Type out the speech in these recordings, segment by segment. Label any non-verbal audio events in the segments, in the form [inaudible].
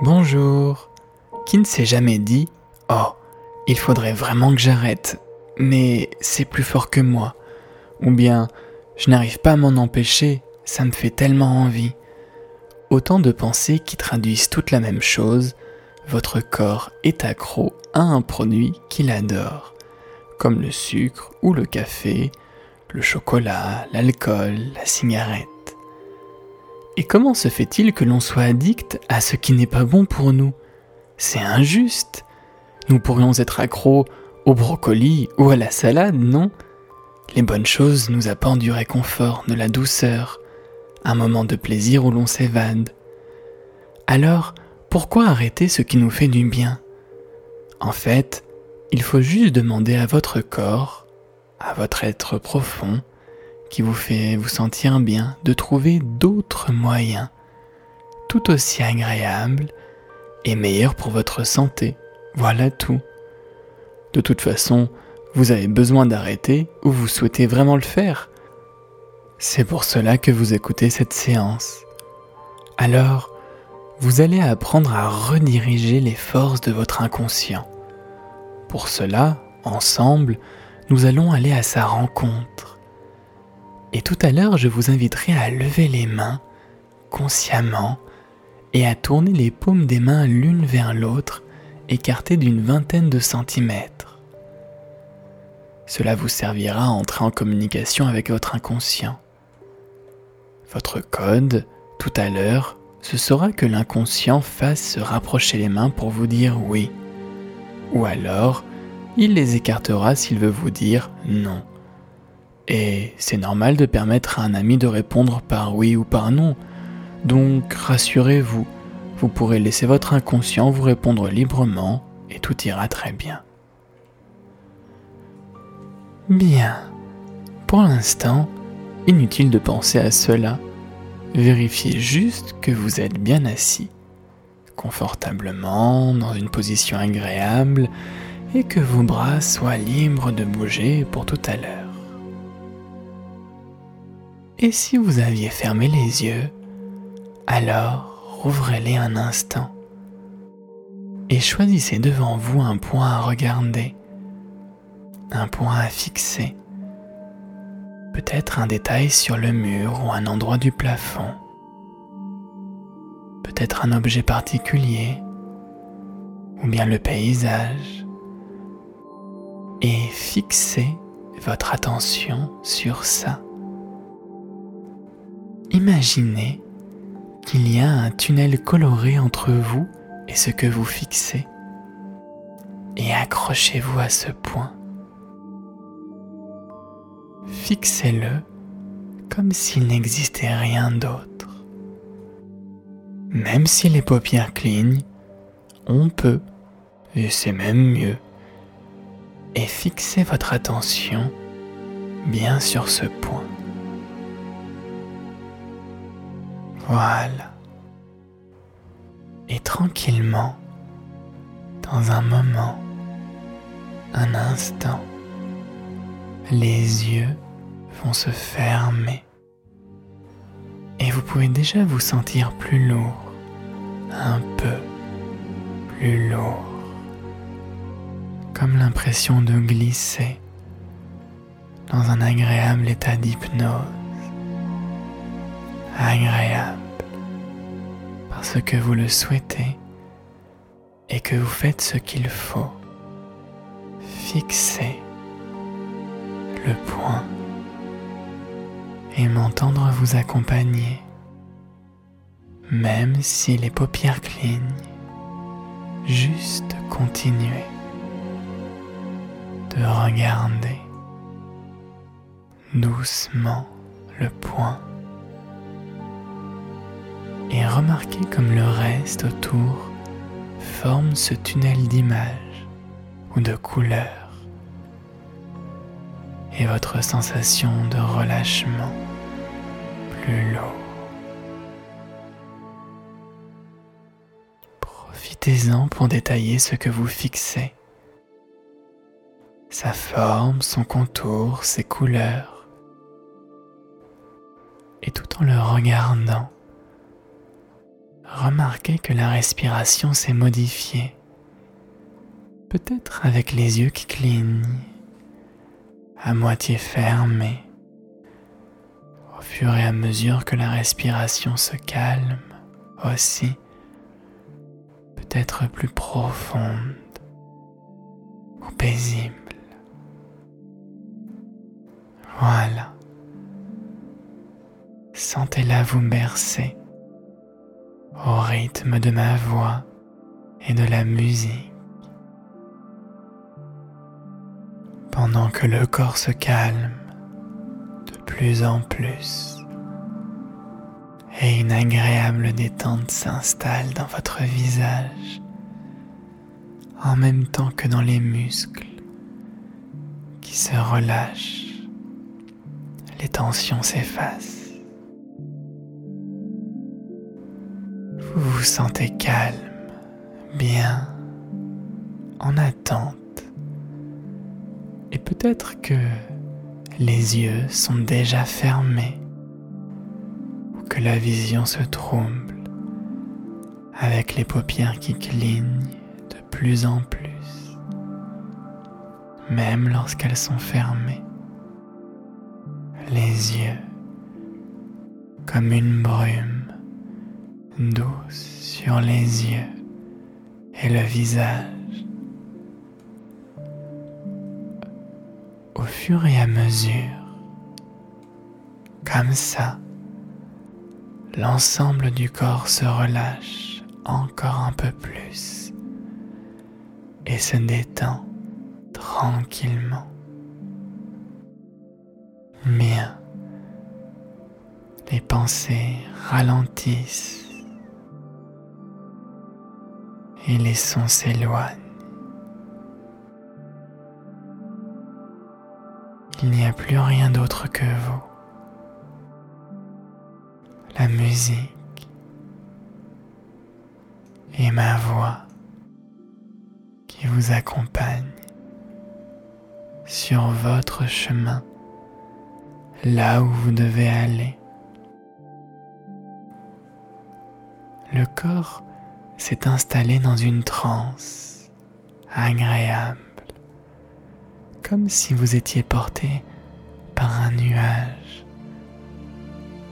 Bonjour. Qui ne s'est jamais dit Oh, il faudrait vraiment que j'arrête, mais c'est plus fort que moi. Ou bien Je n'arrive pas à m'en empêcher, ça me fait tellement envie. Autant de pensées qui traduisent toute la même chose. Votre corps est accro à un produit qu'il adore, comme le sucre ou le café, le chocolat, l'alcool, la cigarette. Et comment se fait-il que l'on soit addict à ce qui n'est pas bon pour nous? C'est injuste. Nous pourrions être accros au brocoli ou à la salade, non? Les bonnes choses nous apportent du réconfort, de la douceur, un moment de plaisir où l'on s'évade. Alors, pourquoi arrêter ce qui nous fait du bien? En fait, il faut juste demander à votre corps, à votre être profond, qui vous fait vous sentir bien, de trouver d'autres moyens, tout aussi agréables et meilleurs pour votre santé. Voilà tout. De toute façon, vous avez besoin d'arrêter ou vous souhaitez vraiment le faire. C'est pour cela que vous écoutez cette séance. Alors, vous allez apprendre à rediriger les forces de votre inconscient. Pour cela, ensemble, nous allons aller à sa rencontre. Et tout à l'heure, je vous inviterai à lever les mains consciemment et à tourner les paumes des mains l'une vers l'autre écarté d'une vingtaine de centimètres. Cela vous servira à entrer en communication avec votre inconscient. Votre code, tout à l'heure, ce sera que l'inconscient fasse se rapprocher les mains pour vous dire oui. Ou alors, il les écartera s'il veut vous dire non. Et c'est normal de permettre à un ami de répondre par oui ou par non. Donc rassurez-vous, vous pourrez laisser votre inconscient vous répondre librement et tout ira très bien. Bien. Pour l'instant, inutile de penser à cela. Vérifiez juste que vous êtes bien assis, confortablement, dans une position agréable, et que vos bras soient libres de bouger pour tout à l'heure. Et si vous aviez fermé les yeux, alors rouvrez-les un instant et choisissez devant vous un point à regarder, un point à fixer, peut-être un détail sur le mur ou un endroit du plafond, peut-être un objet particulier ou bien le paysage, et fixez votre attention sur ça. Imaginez qu'il y a un tunnel coloré entre vous et ce que vous fixez. Et accrochez-vous à ce point. Fixez-le comme s'il n'existait rien d'autre. Même si les paupières clignent, on peut, et c'est même mieux, et fixez votre attention bien sur ce point. Voilà. Et tranquillement, dans un moment, un instant, les yeux vont se fermer. Et vous pouvez déjà vous sentir plus lourd, un peu plus lourd, comme l'impression de glisser dans un agréable état d'hypnose agréable parce que vous le souhaitez et que vous faites ce qu'il faut. Fixez le point et m'entendre vous accompagner, même si les paupières clignent, juste continuer de regarder doucement le point et remarquez comme le reste autour forme ce tunnel d'images ou de couleurs. Et votre sensation de relâchement plus lourd. Profitez-en pour détailler ce que vous fixez, sa forme, son contour, ses couleurs, et tout en le regardant, remarquez que la respiration s'est modifiée. Peut-être avec les yeux qui clignent, à moitié fermés. Au fur et à mesure que la respiration se calme aussi, peut-être plus profonde ou paisible. Voilà. Sentez-la vous bercer au rythme de ma voix et de la musique. Pendant que le corps se calme de plus en plus et une agréable détente s'installe dans votre visage en même temps que dans les muscles qui se relâchent, les tensions s'effacent. Vous vous sentez calme, bien, en attente. Et peut-être que les yeux sont déjà fermés ou que la vision se trouble avec les paupières qui clignent de plus en plus, même lorsqu'elles sont fermées. Les yeux comme une brume douce sur les yeux et le visage. Au fur et à mesure, comme ça, l'ensemble du corps se relâche encore un peu plus et se détend tranquillement. Bien, les pensées ralentissent et les sons s'éloignent. Il n'y a plus rien d'autre que vous. La musique et ma voix qui vous accompagne sur votre chemin, là où vous devez aller. Le corps s'est installé dans une transe agréable, comme si vous étiez porté par un nuage,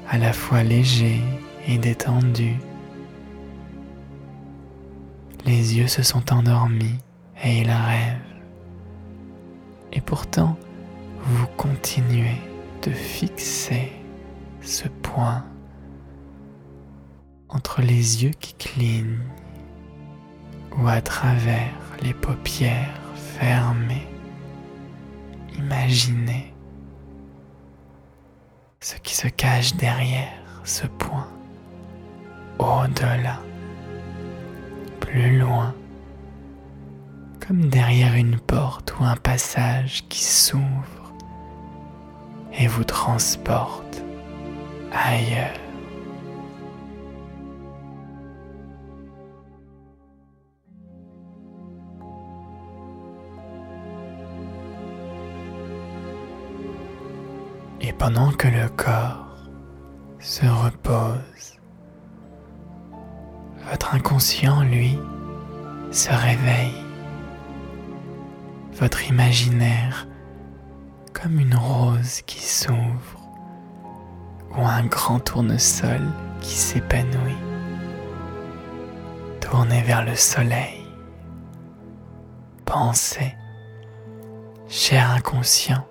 à la fois léger et détendu. Les yeux se sont endormis et ils rêvent. Et pourtant, vous continuez de fixer ce point entre les yeux qui clignent ou à travers les paupières fermées. Imaginez ce qui se cache derrière ce point, au-delà, plus loin, comme derrière une porte ou un passage qui s'ouvre et vous transporte ailleurs. Et pendant que le corps se repose, votre inconscient, lui, se réveille. Votre imaginaire comme une rose qui s'ouvre ou un grand tournesol qui s'épanouit. Tournez vers le soleil. Pensez, cher inconscient,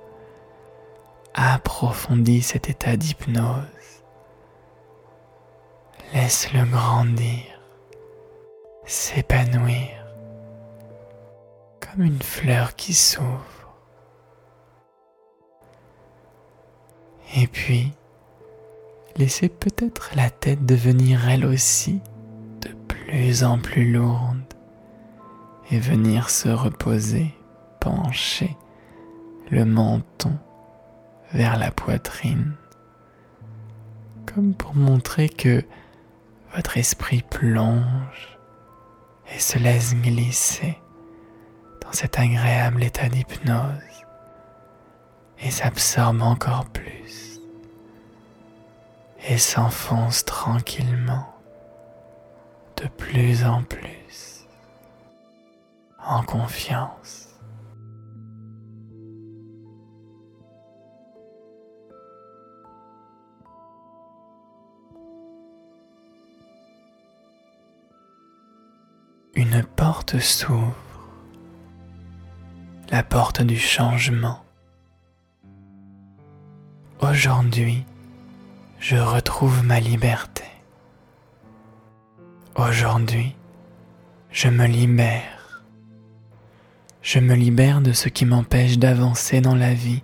approfondis cet état d'hypnose. Laisse-le grandir, s'épanouir, comme une fleur qui s'ouvre. Et puis, laissez peut-être la tête devenir elle aussi de plus en plus lourde et venir se reposer, pencher le menton vers la poitrine, comme pour montrer que votre esprit plonge et se laisse glisser dans cet agréable état d'hypnose et s'absorbe encore plus et s'enfonce tranquillement de plus en plus en confiance. Porte s'ouvre, la porte du changement. Aujourd'hui, je retrouve ma liberté. Aujourd'hui, je me libère. Je me libère de ce qui m'empêche d'avancer dans la vie,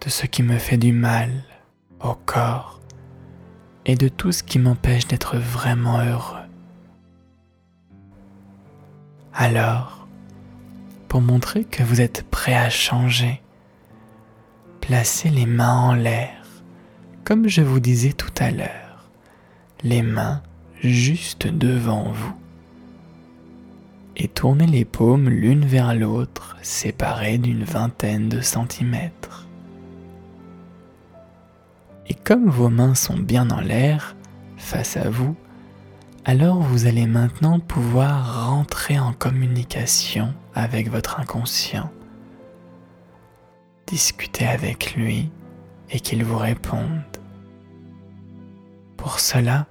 de ce qui me fait du mal au corps et de tout ce qui m'empêche d'être vraiment heureux. Alors, pour montrer que vous êtes prêt à changer, placez les mains en l'air, comme je vous disais tout à l'heure, les mains juste devant vous. Et tournez les paumes l'une vers l'autre, séparées d'une vingtaine de centimètres. Et comme vos mains sont bien en l'air, face à vous, alors vous allez maintenant pouvoir rentrer en communication avec votre inconscient, discuter avec lui et qu'il vous réponde. Pour cela,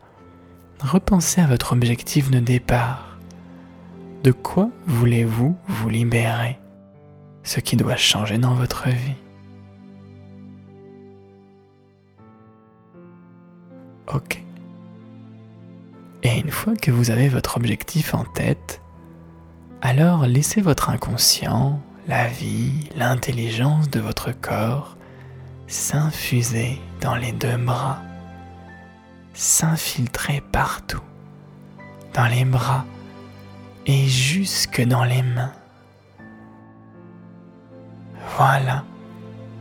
repensez à votre objectif de départ. De quoi voulez-vous vous libérer? Ce qui doit changer dans votre vie. Ok. Et une fois que vous avez votre objectif en tête, alors laissez votre inconscient, la vie, l'intelligence de votre corps s'infuser dans les deux bras, s'infiltrer partout, dans les bras et jusque dans les mains. Voilà,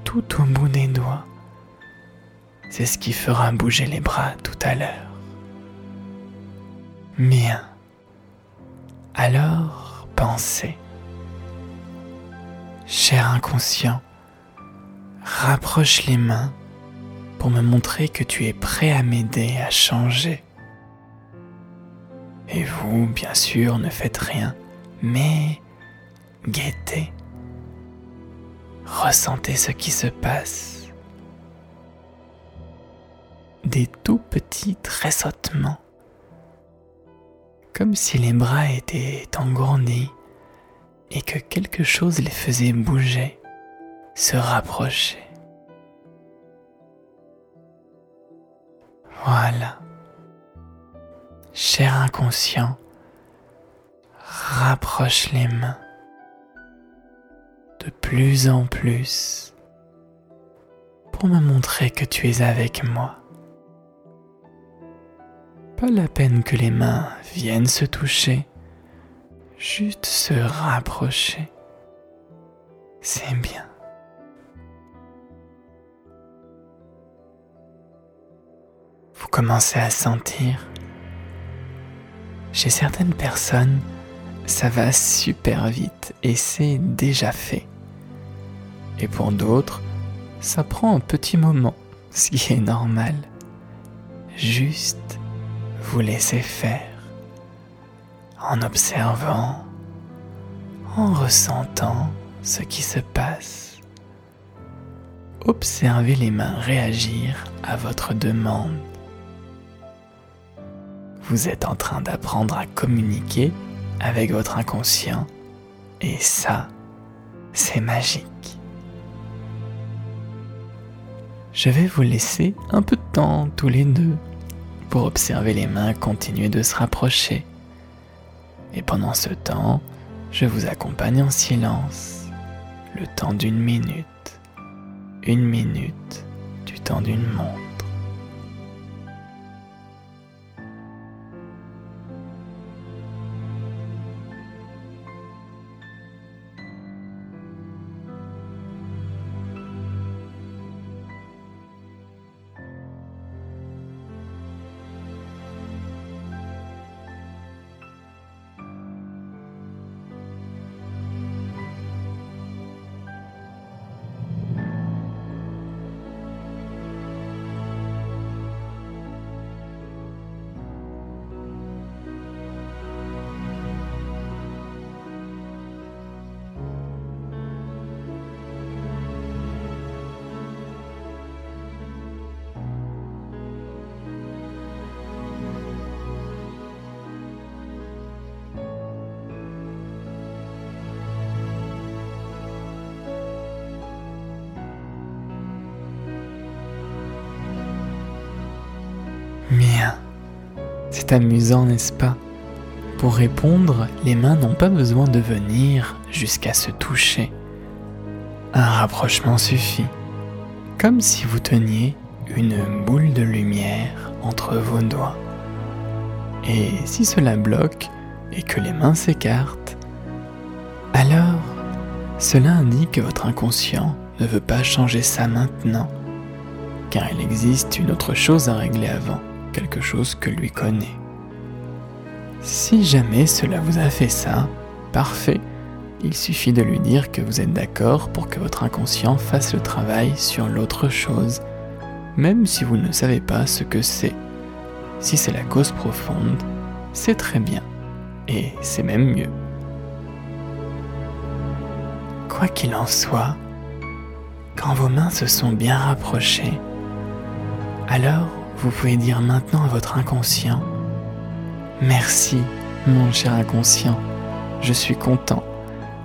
tout au bout des doigts. C'est ce qui fera bouger les bras tout à l'heure. Bien. Alors pensez. Cher inconscient, rapproche les mains pour me montrer que tu es prêt à m'aider à changer. Et vous, bien sûr, ne faites rien, mais guettez. Ressentez ce qui se passe. Des tout petits tressautements comme si les bras étaient engourdis et que quelque chose les faisait bouger, se rapprocher. Voilà. Cher inconscient, rapproche les mains de plus en plus pour me montrer que tu es avec moi. Pas la peine que les mains viennent se toucher, juste se rapprocher. C'est bien. Vous commencez à sentir. Chez certaines personnes, ça va super vite et c'est déjà fait. Et pour d'autres, ça prend un petit moment, ce qui est normal. Juste vous laissez faire en observant, en ressentant ce qui se passe. Observez les mains réagir à votre demande. Vous êtes en train d'apprendre à communiquer avec votre inconscient et ça, c'est magique. Je vais vous laisser un peu de temps tous les deux pour observer les mains continuer de se rapprocher. Et pendant ce temps, je vous accompagne en silence, le temps d'une minute, une minute du temps d'une montre. Amusant, n'est-ce pas? Pour répondre, les mains n'ont pas besoin de venir jusqu'à se toucher. Un rapprochement suffit, comme si vous teniez une boule de lumière entre vos doigts. Et si cela bloque et que les mains s'écartent, alors cela indique que votre inconscient ne veut pas changer ça maintenant, car il existe une autre chose à régler avant, quelque chose que lui connaît. Si jamais cela vous a fait ça, parfait, il suffit de lui dire que vous êtes d'accord pour que votre inconscient fasse le travail sur l'autre chose, même si vous ne savez pas ce que c'est. Si c'est la cause profonde, c'est très bien, et c'est même mieux. Quoi qu'il en soit, quand vos mains se sont bien rapprochées, alors vous pouvez dire maintenant à votre inconscient, Merci, mon cher inconscient, je suis content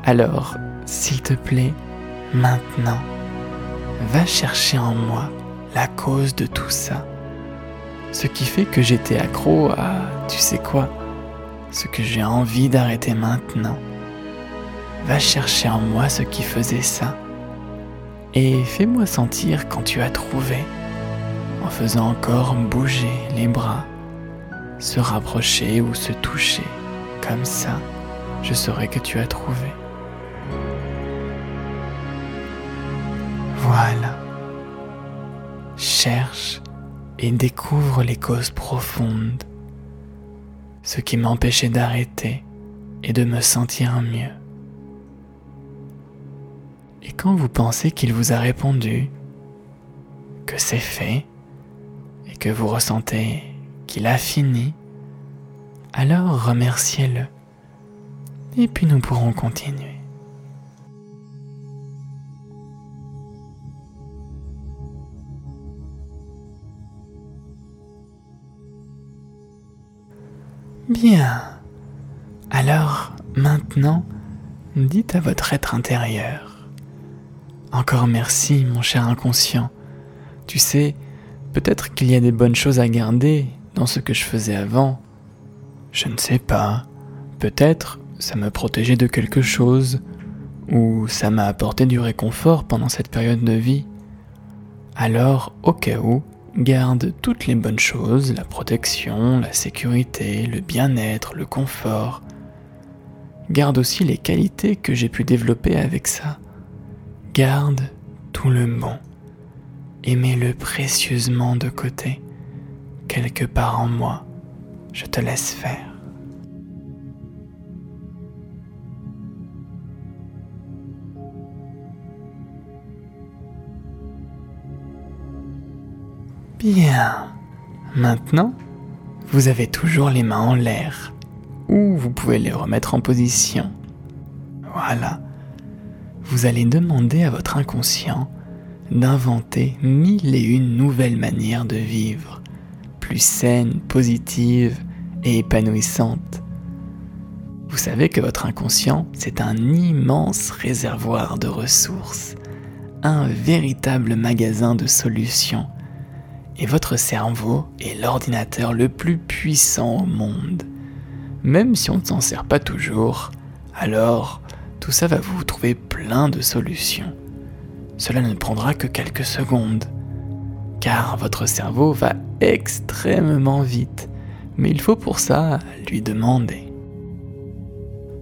alors, s'il te plaît, maintenant, va chercher en moi la cause de tout ça. Ce qui fait que j'étais accro à, tu sais quoi, ce que j'ai envie d'arrêter maintenant. Va chercher en moi ce qui faisait ça. Et fais-moi sentir quand tu as trouvé, en faisant encore bouger les bras, se rapprocher ou se toucher. Comme ça, je saurai que tu as trouvé. Voilà. Cherche et découvre les causes profondes, ce qui m'empêchait d'arrêter et de me sentir mieux. Et quand vous pensez qu'il vous a répondu, que c'est fait, et que vous ressentez qu'il a fini, alors remerciez-le, et puis nous pourrons continuer. Bien. Alors, maintenant, dites à votre être intérieur. Encore merci, mon cher inconscient. Tu sais, peut-être qu'il y a des bonnes choses à garder dans ce que je faisais avant. Je ne sais pas. Peut-être ça me protégeait de quelque chose, ou ça m'a apporté du réconfort pendant cette période de vie. Alors, au cas où, garde toutes les bonnes choses, la protection, la sécurité, le bien-être, le confort. Garde aussi les qualités que j'ai pu développer avec ça. Garde tout le bon et mets-le précieusement de côté, quelque part en moi. Je te laisse faire. Bien. Maintenant, vous avez toujours les mains en l'air, ou vous pouvez les remettre en position. Voilà. Vous allez demander à votre inconscient d'inventer mille et une nouvelles manières de vivre, plus saines, positives et épanouissantes. Vous savez que votre inconscient, c'est un immense réservoir de ressources, un véritable magasin de solutions et votre cerveau est l'ordinateur le plus puissant au monde. Même si on ne s'en sert pas toujours, alors tout ça va vous trouver plein de solutions. Cela ne prendra que quelques secondes, car votre cerveau va extrêmement vite, mais il faut pour ça lui demander.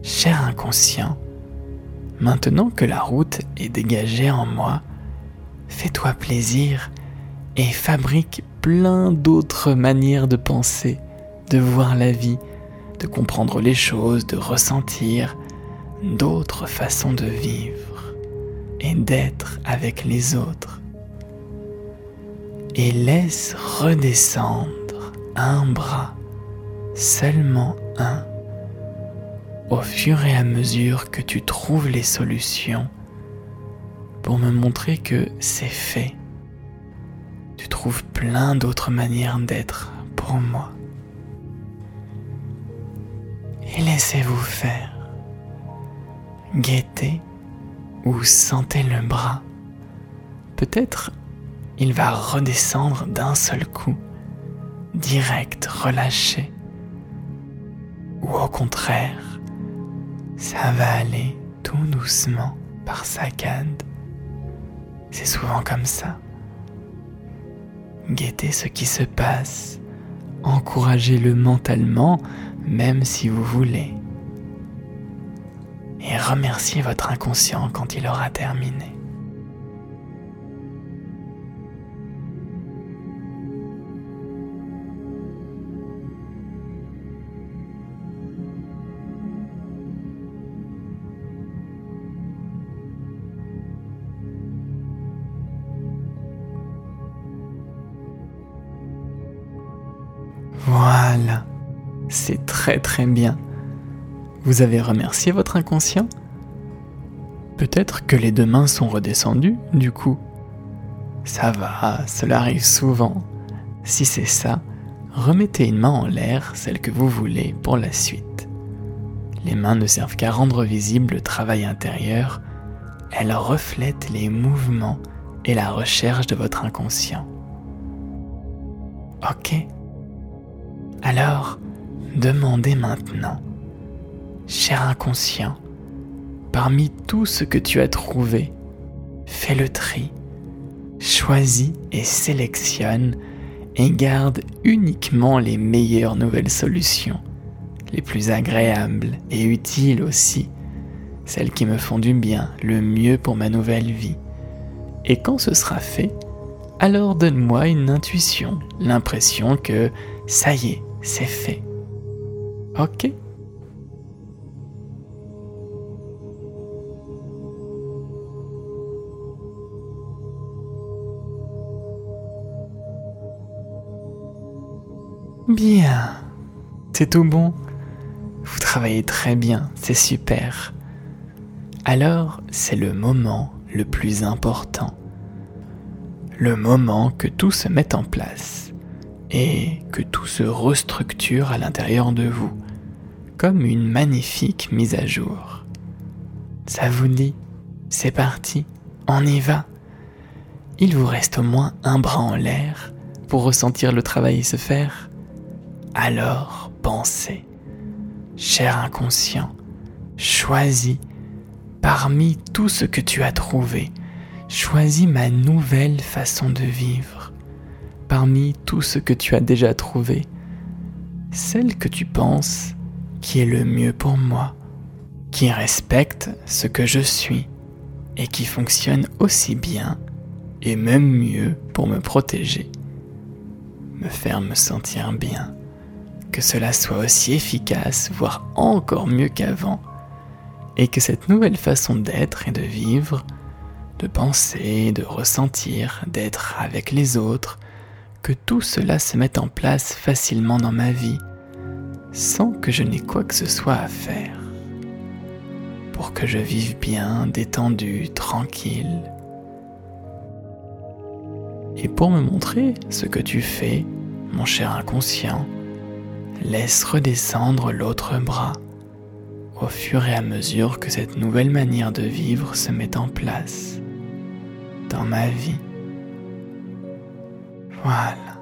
Cher inconscient, maintenant que la route est dégagée en moi, fais-toi plaisir et fabrique plein d'autres manières de penser, de voir la vie, de comprendre les choses, de ressentir, d'autres façons de vivre et d'être avec les autres. Et laisse redescendre un bras, seulement un, au fur et à mesure que tu trouves les solutions pour me montrer que c'est fait tu trouves plein d'autres manières d'être pour moi. Et laissez-vous faire. Guettez ou sentez le bras. Peut-être il va redescendre d'un seul coup, direct, relâché, ou au contraire, ça va aller tout doucement par saccades. C'est souvent comme ça. Guettez ce qui se passe, encouragez-le mentalement, même si vous voulez. Et remerciez votre inconscient quand il aura terminé. Voilà, c'est très très bien. Vous avez remercié votre inconscient? Peut-être que les deux mains sont redescendues, du coup. Ça va, cela arrive souvent. Si c'est ça, remettez une main en l'air, celle que vous voulez, pour la suite. Les mains ne servent qu'à rendre visible le travail intérieur, elles reflètent les mouvements et la recherche de votre inconscient. Ok alors, demandez maintenant, cher inconscient, parmi tout ce que tu as trouvé, fais le tri, choisis et sélectionne et garde uniquement les meilleures nouvelles solutions, les plus agréables et utiles aussi, celles qui me font du bien, le mieux pour ma nouvelle vie. Et quand ce sera fait, alors donne-moi une intuition, l'impression que ça y est, c'est fait. Ok Bien. C'est tout bon. Vous travaillez très bien, c'est super. Alors, c'est le moment le plus important. Le moment que tout se met en place et que se restructure à l'intérieur de vous, comme une magnifique mise à jour. Ça vous dit C'est parti, on y va. Il vous reste au moins un bras en l'air pour ressentir le travail se faire. Alors pensez, cher inconscient, choisis parmi tout ce que tu as trouvé, choisis ma nouvelle façon de vivre parmi tout ce que tu as déjà trouvé, celle que tu penses qui est le mieux pour moi, qui respecte ce que je suis et qui fonctionne aussi bien et même mieux pour me protéger, me faire me sentir bien, que cela soit aussi efficace, voire encore mieux qu'avant, et que cette nouvelle façon d'être et de vivre, de penser, de ressentir, d'être avec les autres, que tout cela se mette en place facilement dans ma vie, sans que je n'ai quoi que ce soit à faire, pour que je vive bien, détendu, tranquille. Et pour me montrer ce que tu fais, mon cher inconscient, laisse redescendre l'autre bras au fur et à mesure que cette nouvelle manière de vivre se met en place dans ma vie. Voilà.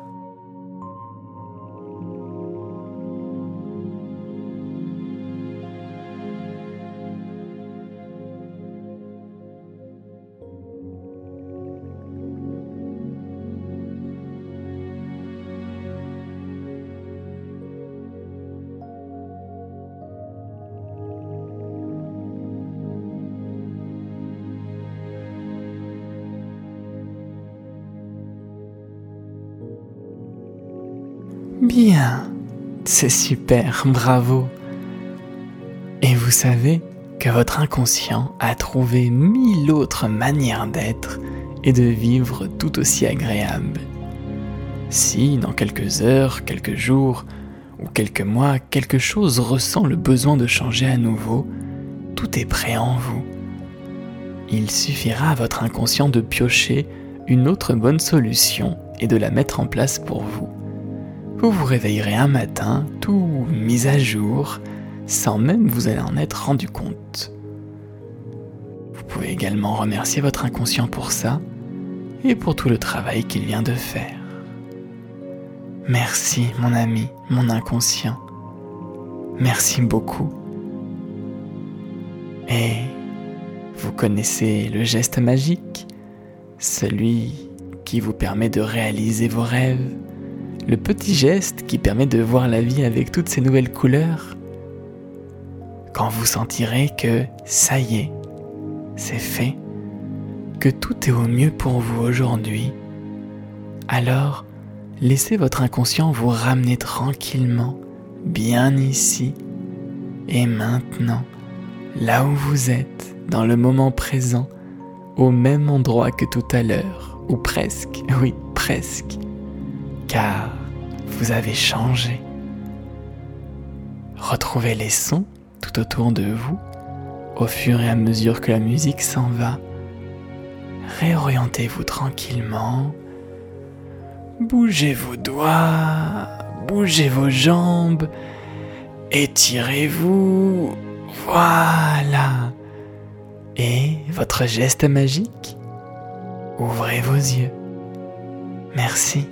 Bien, c'est super, bravo. Et vous savez que votre inconscient a trouvé mille autres manières d'être et de vivre tout aussi agréables. Si, dans quelques heures, quelques jours ou quelques mois, quelque chose ressent le besoin de changer à nouveau, tout est prêt en vous. Il suffira à votre inconscient de piocher une autre bonne solution et de la mettre en place pour vous vous vous réveillerez un matin tout mis à jour sans même vous en être rendu compte. Vous pouvez également remercier votre inconscient pour ça et pour tout le travail qu'il vient de faire. Merci mon ami, mon inconscient. Merci beaucoup. Et vous connaissez le geste magique, celui qui vous permet de réaliser vos rêves, le petit geste qui permet de voir la vie avec toutes ses nouvelles couleurs. Quand vous sentirez que ça y est, c'est fait, que tout est au mieux pour vous aujourd'hui, alors laissez votre inconscient vous ramener tranquillement, bien ici et maintenant, là où vous êtes, dans le moment présent, au même endroit que tout à l'heure, ou presque, [laughs] oui, presque, car vous avez changé. Retrouvez les sons tout autour de vous au fur et à mesure que la musique s'en va. Réorientez-vous tranquillement Bougez vos doigts, bougez vos jambes, étirez-vous, voilà. Et votre geste magique Ouvrez vos yeux. Merci.